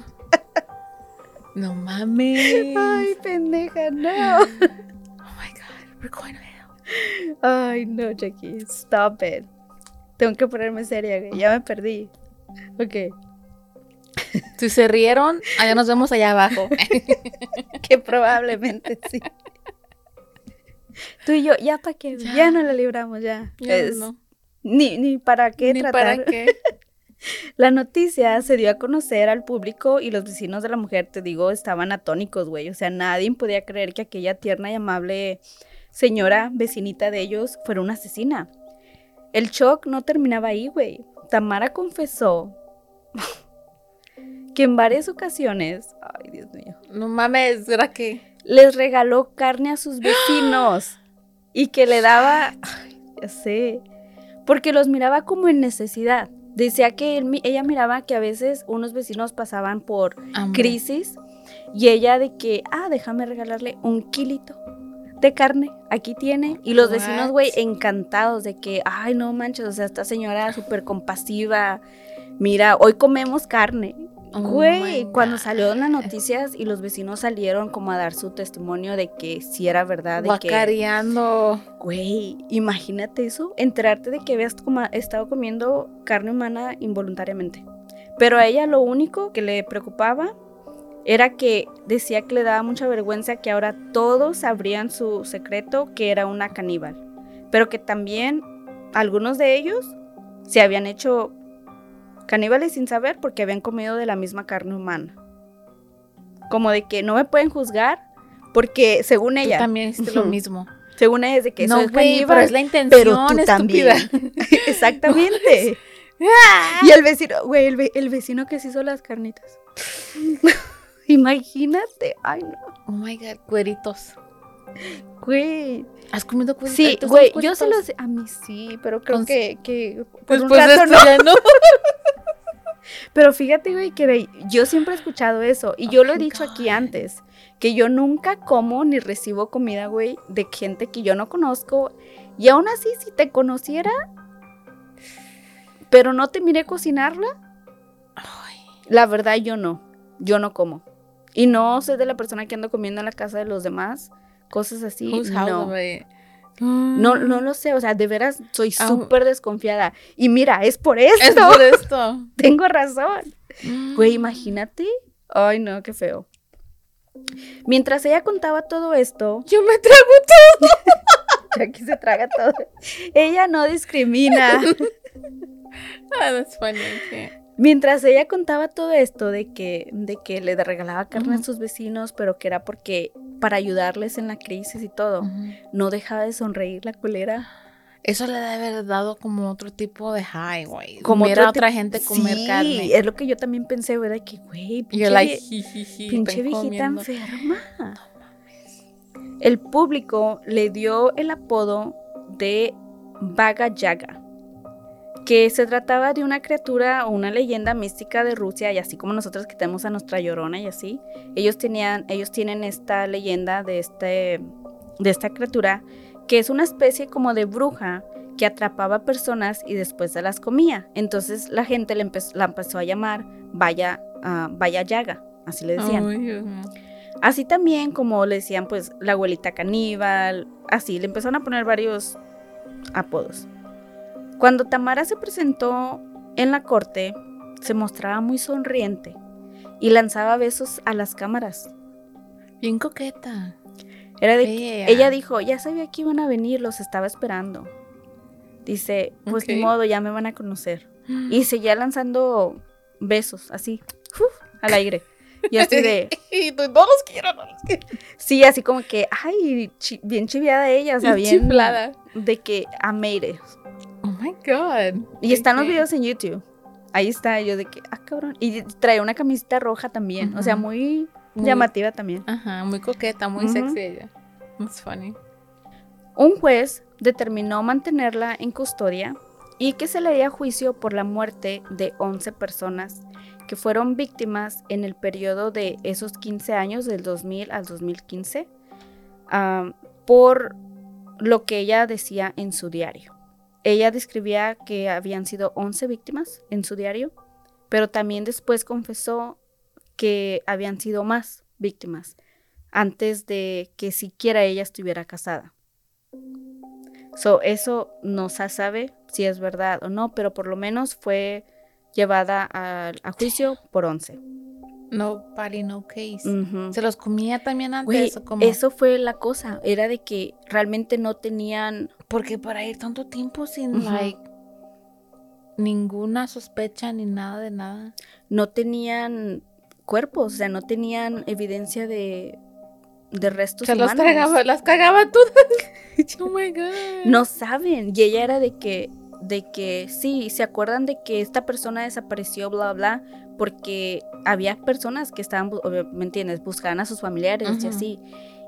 Speaker 1: No mames.
Speaker 2: Ay, pendeja, no.
Speaker 1: Oh my god, we're going to.
Speaker 2: Ay, no, Jackie, stop it. Tengo que ponerme seria, güey. Ya me perdí. Ok.
Speaker 1: Si se rieron, allá nos vemos allá abajo. [LAUGHS]
Speaker 2: Que probablemente sí. Tú y yo, ya para qué, ya.
Speaker 1: Ya.
Speaker 2: no la libramos, ya.
Speaker 1: Ya
Speaker 2: Es-
Speaker 1: no.
Speaker 2: Ni, ni para qué
Speaker 1: Ni
Speaker 2: tratar.
Speaker 1: para [LAUGHS] qué.
Speaker 2: La noticia se dio a conocer al público y los vecinos de la mujer, te digo, estaban atónicos, güey. O sea, nadie podía creer que aquella tierna y amable señora vecinita de ellos fuera una asesina. El shock no terminaba ahí, güey. Tamara confesó [LAUGHS] que en varias ocasiones, ay Dios mío,
Speaker 1: No mames, ¿era que
Speaker 2: les regaló carne a sus [GASPS] vecinos y que le daba, ay, ya sé, porque los miraba como en necesidad. Decía que él ella miraba que a veces unos vecinos pasaban por crisis y ella de que, ah, déjame regalarle un kilito de carne, aquí tiene. Y los vecinos, güey, encantados de que, ay, no manches, o sea, esta señora súper compasiva. Mira, hoy comemos carne.
Speaker 1: Oh
Speaker 2: Güey, cuando en las noticias y los vecinos salieron como a dar su testimonio de que sí era verdad, de que, güey, imagínate eso, enterarte de que habías coma- estado comiendo carne humana involuntariamente. Pero a ella lo único que le preocupaba era que decía que le daba mucha vergüenza que ahora todos sabrían su secreto que era una caníbal, pero que también algunos de ellos se habían hecho caníbales sin saber porque habían comido de la misma carne humana. Como de que no me pueden juzgar porque según
Speaker 1: Tú
Speaker 2: ella,
Speaker 1: también hiciste lo mismo.
Speaker 2: según ella es de que
Speaker 1: no, güey,
Speaker 2: caníbal,
Speaker 1: pero es la intención,
Speaker 2: pero tú
Speaker 1: estúpida.
Speaker 2: también. [LAUGHS] [LAUGHS] Exactamente. [LAUGHS] y el vecino, güey, el, ve- el vecino que se hizo las carnitas. [LAUGHS] Imagínate. Ay, no.
Speaker 1: Oh my god, cueritos.
Speaker 2: Güey.
Speaker 1: ¿Has comido cueritos?
Speaker 2: Sí,
Speaker 1: ¿Tú
Speaker 2: güey, yo se los... A mí sí, pero creo
Speaker 1: Con-
Speaker 2: que, que por un
Speaker 1: Después de
Speaker 2: rato
Speaker 1: esto
Speaker 2: no.
Speaker 1: ya no. [LAUGHS]
Speaker 2: Pero fíjate, güey, que yo siempre he escuchado eso. Y yo lo he dicho aquí antes. Que yo nunca como ni recibo comida, güey, de gente que yo no conozco. Y aún así, si te conociera, pero no te miré cocinarla,
Speaker 1: Ay,
Speaker 2: la verdad yo no. Yo no como. Y no soy de la persona que ando comiendo en la casa de los demás. Cosas así.
Speaker 1: house,
Speaker 2: no.
Speaker 1: güey?
Speaker 2: No, no lo sé, o sea, de veras soy
Speaker 1: Ah.
Speaker 2: súper desconfiada. Y mira, es por esto.
Speaker 1: Es por esto. [LAUGHS]
Speaker 2: Tengo razón. Güey, imagínate. Ay, no, qué feo. Mientras ella contaba todo esto,
Speaker 1: Yo me trago todo. [LAUGHS]
Speaker 2: aquí se traga todo. Ella no discrimina. [LAUGHS]
Speaker 1: Ah, that's funny.
Speaker 2: Mientras ella contaba todo esto de que, de que le regalaba carne a sus vecinos, pero que era porque para ayudarles en la crisis y todo, no dejaba de sonreír la culera.
Speaker 1: Eso le debe haber dado como otro tipo de high, güey.
Speaker 2: Como
Speaker 1: a otra gente comer
Speaker 2: Sí,
Speaker 1: carne.
Speaker 2: es lo que yo también pensé, ¿verdad? Que, güey, pinche,
Speaker 1: like,
Speaker 2: pinche viejita enferma. El público le dio el apodo de Vaga Yaga, que se trataba de una criatura o una leyenda mística de Rusia, y así como nosotros que tenemos a nuestra llorona y así, ellos tenían, ellos tienen esta leyenda de este, de esta criatura, que es una especie como de bruja que atrapaba personas y después se las comía. Entonces la gente le la empezó a llamar Vaya, ah, Vaya Yaga, así le decían. Así también como le decían pues la abuelita caníbal, así le empezaron a poner varios apodos. Cuando Tamara se presentó en la corte, se mostraba muy sonriente y lanzaba besos a las cámaras.
Speaker 1: Bien coqueta.
Speaker 2: Era de
Speaker 1: Fea.
Speaker 2: ella dijo, ya sabía que iban a venir, los estaba esperando. Dice, pues ni
Speaker 1: Ok.
Speaker 2: modo, ya me van a conocer. [GASPS] Y seguía lanzando besos, así, ¡uf! al aire. Y así de, [LAUGHS]
Speaker 1: Y no los quiero, no los quiero.
Speaker 2: Sí, así como que, ay, chi- bien chiviada ella, o sea, [LAUGHS] bien
Speaker 1: Chiflada.
Speaker 2: de que it.
Speaker 1: Oh my God.
Speaker 2: Y están los videos en YouTube. Ahí está, yo de que, ah, cabrón. Y trae una camiseta roja también, o sea, muy
Speaker 1: Muy-
Speaker 2: llamativa también.
Speaker 1: Ajá, muy coqueta, muy sexy ella. That's funny.
Speaker 2: Un juez determinó mantenerla en custodia y que se le haría juicio por la muerte de 11 personas que fueron víctimas en el periodo de esos 15 años, del 2000 al 2015, ah, por lo que ella decía en su diario. Ella describía que habían sido 11 víctimas en su diario, pero también después confesó que habían sido más víctimas antes de que siquiera ella estuviera casada. So, eso no se sabe si es verdad o no, pero por lo menos fue llevada a, a juicio por 11.
Speaker 1: No party, no case. ¿Se los comía también antes
Speaker 2: Güey,
Speaker 1: o cómo?
Speaker 2: eso fue la cosa, era de que realmente no tenían,
Speaker 1: Porque para ir tanto tiempo sin, like, ninguna sospecha ni nada de nada.
Speaker 2: no tenían cuerpos, o sea, no tenían evidencia de, de restos
Speaker 1: Se los
Speaker 2: humanos.
Speaker 1: tragaba, las cagaba todas. [LAUGHS] oh my God.
Speaker 2: No saben. Y ella era de que, de que sí, se acuerdan de que esta persona desapareció, bla, bla, porque había personas que estaban, ¿me entiendes? Buscaban a sus familiares y así.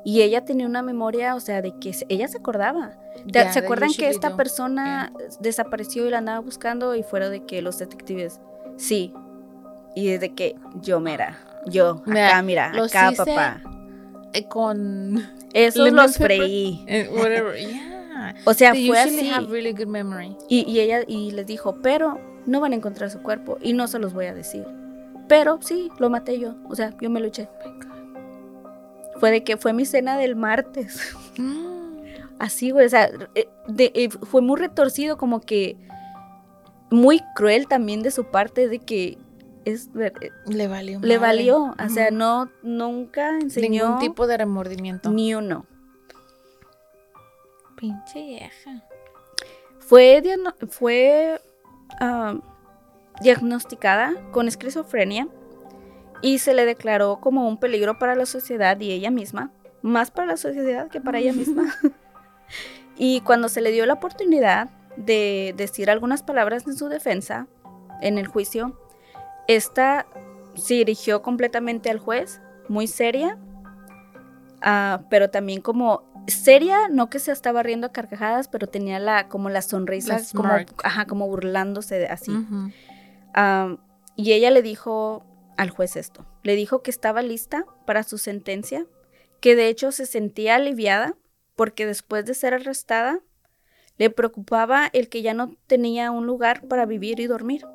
Speaker 2: Y ella tenía una memoria, o sea, de que ella se acordaba. ¿Te-
Speaker 1: Yeah,
Speaker 2: ¿Se acuerdan que esta
Speaker 1: do.
Speaker 2: persona desapareció y la andaba buscando y fuera de que los detectives, sí. Y desde que yo, mira, yo,
Speaker 1: Mira,
Speaker 2: acá, mira, acá, papá.
Speaker 1: Eh, con [LAUGHS]
Speaker 2: Esos los freí.
Speaker 1: eh, whatever. [LAUGHS] Yeah.
Speaker 2: O sea,
Speaker 1: They
Speaker 2: fue así.
Speaker 1: have really good memory.
Speaker 2: Y, y ella y les dijo, pero no van a encontrar su cuerpo y no se los voy a decir. Pero sí, lo maté yo. O sea, yo me luché. Fue de que fue mi cena del martes.
Speaker 1: Mm.
Speaker 2: Así, güey. O sea, eh, de- eh, fue muy retorcido, como que muy cruel también de su parte, de que es eh,
Speaker 1: Le valió.
Speaker 2: le
Speaker 1: madre.
Speaker 2: valió. O sea, no, nunca enseñó
Speaker 1: Ningún tipo de remordimiento.
Speaker 2: ni uno.
Speaker 1: Pinche vieja.
Speaker 2: Fue, fue ah, diagnosticada con esquizofrenia y se le declaró como un peligro para la sociedad y ella misma, más para la sociedad que para ella misma. [LAUGHS] [LAUGHS] y cuando se le dio la oportunidad de decir algunas palabras en su defensa en el juicio, esta se dirigió completamente al juez, muy seria, ah, pero también como seria, no que se estaba riendo a carcajadas, pero tenía la como las sonrisas, como, ajá, como burlándose de así. Am, y ella le dijo al juez esto, le dijo que estaba lista para su sentencia, que de hecho se sentía aliviada porque después de ser arrestada le preocupaba el que ya no tenía un lugar para vivir y dormir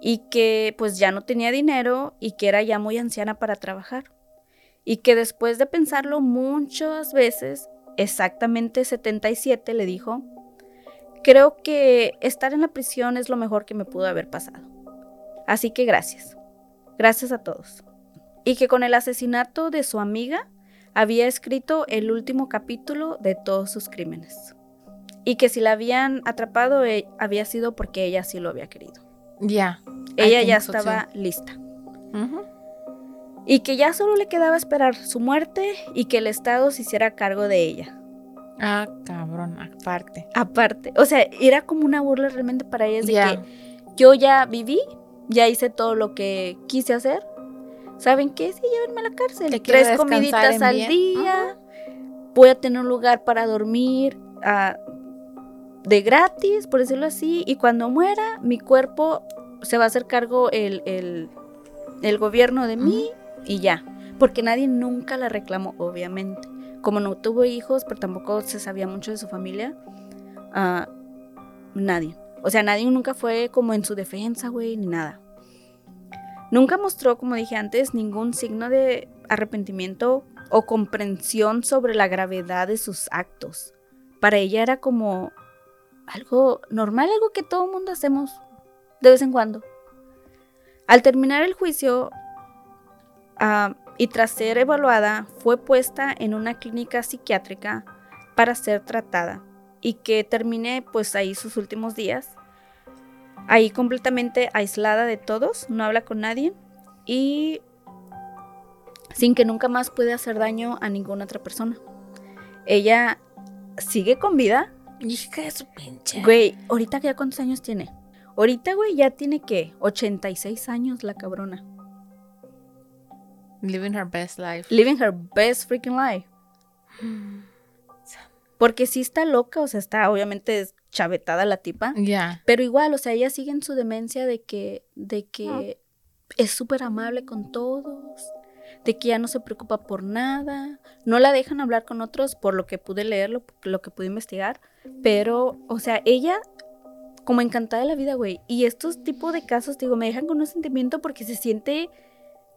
Speaker 2: y que pues ya no tenía dinero y que era ya muy anciana para trabajar y que después de pensarlo muchas veces exactamente 77, le dijo, creo que estar en la prisión es lo mejor que me pudo haber pasado. Así que gracias. Gracias a todos. Y que con el asesinato de su amiga había escrito el último capítulo de todos sus crímenes. Y que si la habían atrapado eh, había sido porque ella sí lo había querido.
Speaker 1: Ya.
Speaker 2: Ella ya estaba lista. Y que ya solo le quedaba esperar su muerte y que el Estado se hiciera cargo de ella.
Speaker 1: Ah, cabrón, aparte.
Speaker 2: Aparte, o sea, era como una burla realmente para ellas de que yo ya viví, ya hice todo lo que quise hacer. ¿Saben qué? Sí, llévenme a la cárcel. Tres comiditas al día. Voy a tener un lugar para dormir ah, de gratis, por decirlo así. Y cuando muera, mi cuerpo se va a hacer cargo el, el, gobierno de mí y ya. Porque nadie nunca la reclamó, obviamente. Como no tuvo hijos, pero tampoco se sabía mucho de su familia, uh, nadie. O sea, nadie nunca fue como en su defensa, güey, ni nada. Nunca mostró, como dije antes, ningún signo de arrepentimiento o comprensión sobre la gravedad de sus actos. Para ella era como algo normal, algo que todo mundo hacemos de vez en cuando. Al terminar el juicio ah, y tras ser evaluada, fue puesta en una clínica psiquiátrica para ser tratada y que terminé pues ahí sus últimos días, ahí completamente aislada de todos, no habla con nadie y sin que nunca más pueda hacer daño a ninguna otra persona. Ella sigue con vida.
Speaker 1: Hija de su pinche.
Speaker 2: Güey, ahorita ya cuántos años tiene. Ahorita, güey, ya tiene que 86 años la cabrona.
Speaker 1: Living her best life.
Speaker 2: Living her best freaking life. Porque sí está loca, o sea, está obviamente chavetada la tipa.
Speaker 1: Ya.
Speaker 2: Pero igual, o sea, ella sigue en su demencia de que, de que es súper amable con todos, de que ya no se preocupa por nada. No la dejan hablar con otros por lo que pude leer, lo, lo que pude investigar. Pero, o sea, ella como encantada de la vida, güey. Y estos tipos de casos, digo, me dejan con un sentimiento porque se siente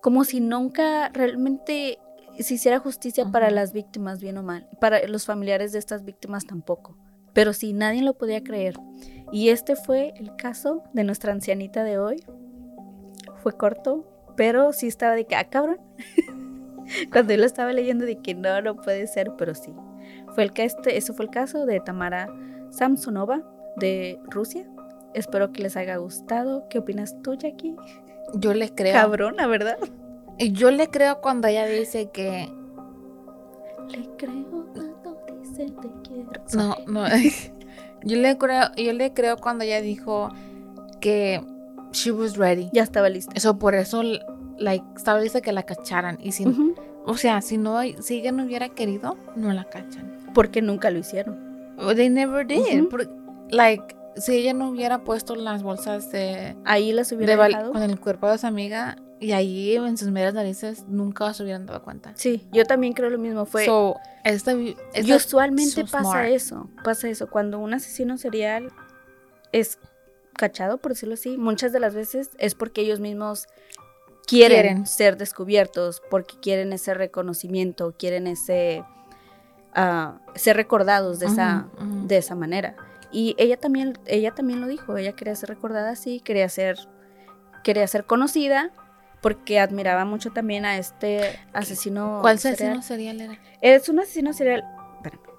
Speaker 2: como si nunca realmente se hiciera justicia para las víctimas, bien o mal. Para los familiares de estas víctimas tampoco. Pero sí, nadie lo podía creer. Y este fue el caso de nuestra ancianita de hoy. Fue corto, pero sí estaba de que, ah, cabrón. [LAUGHS] Cuando yo lo estaba leyendo, de que no, no puede ser, pero sí. Fue el que este, eso fue el caso de Tamara Samsonova, de Rusia. Espero que les haya gustado. ¿Qué opinas tú, Jackie?
Speaker 1: Yo le creo.
Speaker 2: Cabrona, ¿verdad?
Speaker 1: Yo le creo cuando ella dice que.
Speaker 2: Le creo cuando dice te quiero.
Speaker 1: No, no. [LAUGHS] yo le creo, yo le creo cuando ella dijo que she was ready.
Speaker 2: Ya estaba lista.
Speaker 1: Eso por eso like, estaba lista que la cacharan. Y si, o sea, si no, si ella no hubiera querido, no la cachan.
Speaker 2: Porque nunca lo hicieron.
Speaker 1: They never did like, si ella no hubiera puesto las bolsas de...
Speaker 2: Ahí las hubiera dejado.
Speaker 1: Con el cuerpo de su amiga y ahí en sus medias narices nunca se hubieran dado cuenta.
Speaker 2: Sí, yo también creo lo mismo. Fue...
Speaker 1: So, esta,
Speaker 2: y usualmente pasa eso, pasa eso. Cuando un asesino serial es cachado, por decirlo así, muchas de las veces es porque ellos mismos quieren, ser descubiertos, porque quieren ese reconocimiento, quieren ese... Uh, ser recordados de, esa, de esa manera. Y ella también, ella también lo dijo, ella quería ser recordada así, quería ser, quería ser conocida porque admiraba mucho también a este asesino.
Speaker 1: ¿Cuál asesino serial era?
Speaker 2: Es un asesino serial.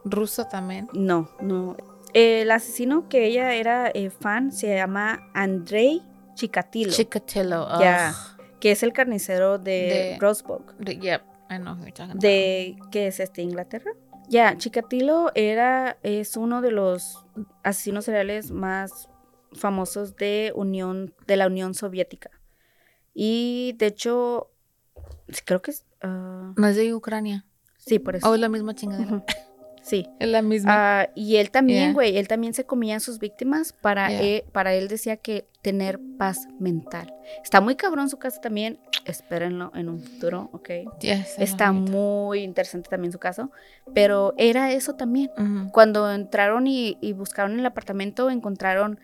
Speaker 1: ¿Ruso también?
Speaker 2: No, no. El asesino que ella era eh, fan se llama Andrei Chikatilo.
Speaker 1: Chikatilo,
Speaker 2: Ya. Que es el carnicero de, Rosebud.
Speaker 1: yep, I know
Speaker 2: De, ¿qué es este? ¿Inglaterra? Ya, Chikatilo era, es uno de los asesinos seriales más famosos de, Unión, de la Unión Soviética. Y de hecho, creo que es...
Speaker 1: Uh, no es de Ucrania.
Speaker 2: Sí, por eso.
Speaker 1: O es la misma chingadera.
Speaker 2: Sí.
Speaker 1: Es la misma.
Speaker 2: Ah, y él también, güey, él también se comía a sus víctimas para, él, para él decía que tener paz mental. Está muy cabrón su casa también, espérenlo en un futuro, ¿ok? Está muy interesante también su caso, pero era eso también. Cuando entraron y, buscaron el apartamento, encontraron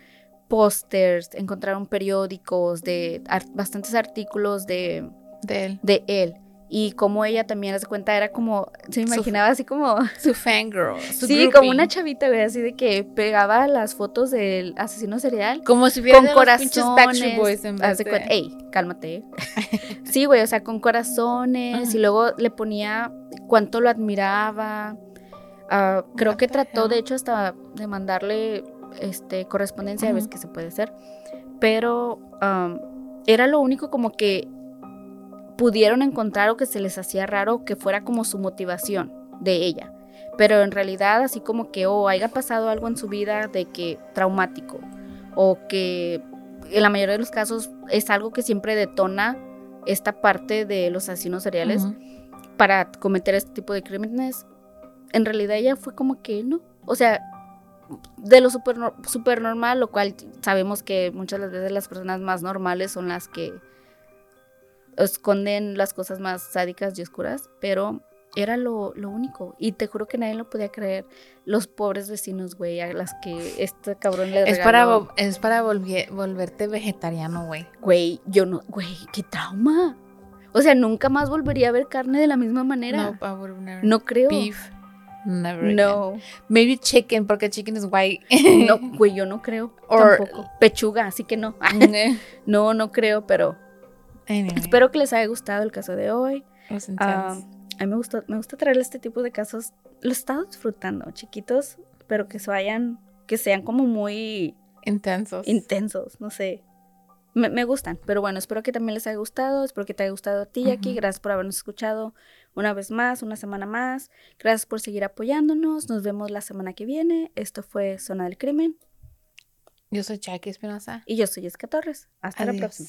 Speaker 2: pósters, encontraron periódicos, de bastantes artículos de,
Speaker 1: de él.
Speaker 2: De él y como ella también, hace cuenta, era como, se me imaginaba así como... [LAUGHS]
Speaker 1: Su fangirl. [LAUGHS] Su
Speaker 2: sí, como una chavita, güey, así de que pegaba las fotos del asesino serial
Speaker 1: Como si hubiera
Speaker 2: con
Speaker 1: de los
Speaker 2: corazones.
Speaker 1: Backstreet Boys en
Speaker 2: de- cuenta- Ey, cálmate. [LAUGHS] sí, güey, o sea, con corazones y luego le ponía cuánto lo admiraba. Ah, creo que
Speaker 1: the
Speaker 2: trató, de hecho, hasta de mandarle este, correspondencia, ves
Speaker 1: Ujú.
Speaker 2: que se puede hacer. Pero era lo único como que pudieron encontrar o que se les hacía raro que fuera como su motivación de ella. Pero en realidad así como que o haya pasado algo en su vida de que traumático o que en la mayoría de los casos es algo que siempre detona esta parte de los asesinos seriales para cometer este tipo de crímenes. En realidad ella fue como que no, o sea, de lo super, no- super normal, lo cual sabemos que muchas de las veces las personas más normales son las que esconden las cosas más sádicas y oscuras, pero era lo, lo único. Y te juro que nadie lo podía creer. Los pobres vecinos, güey, a las que este cabrón le
Speaker 1: Es para,
Speaker 2: regaló.
Speaker 1: es para volverte vegetariano, güey.
Speaker 2: Güey, yo no, güey, qué trauma. O sea, nunca más volvería a ver carne de la misma manera.
Speaker 1: No, I would never.
Speaker 2: No creo.
Speaker 1: Beef. Never. again.
Speaker 2: No,
Speaker 1: Maybe chicken, porque chicken is white.
Speaker 2: no, güey, yo no creo. [LAUGHS]
Speaker 1: Or-
Speaker 2: tampoco. Pechuga, así que no. [LAUGHS] [LAUGHS] no, no creo, pero
Speaker 1: Anyway,
Speaker 2: espero que les haya gustado el caso de hoy. Ah, a mí me gusta, me gusta traerle este tipo de casos. Lo he estado disfrutando, chiquitos, pero que se vayan, que sean como muy
Speaker 1: Intensos.
Speaker 2: intensos, no sé. Me, me gustan, pero bueno, espero que también les haya gustado, espero que te haya gustado a ti, Jackie. Gracias por habernos escuchado una vez más, una semana más. Gracias por seguir apoyándonos. Nos vemos la semana que viene. Esto fue Zona del Crimen
Speaker 1: Yo soy Jackie Espinosa.
Speaker 2: y yo soy Jessica Torres. Hasta la próxima.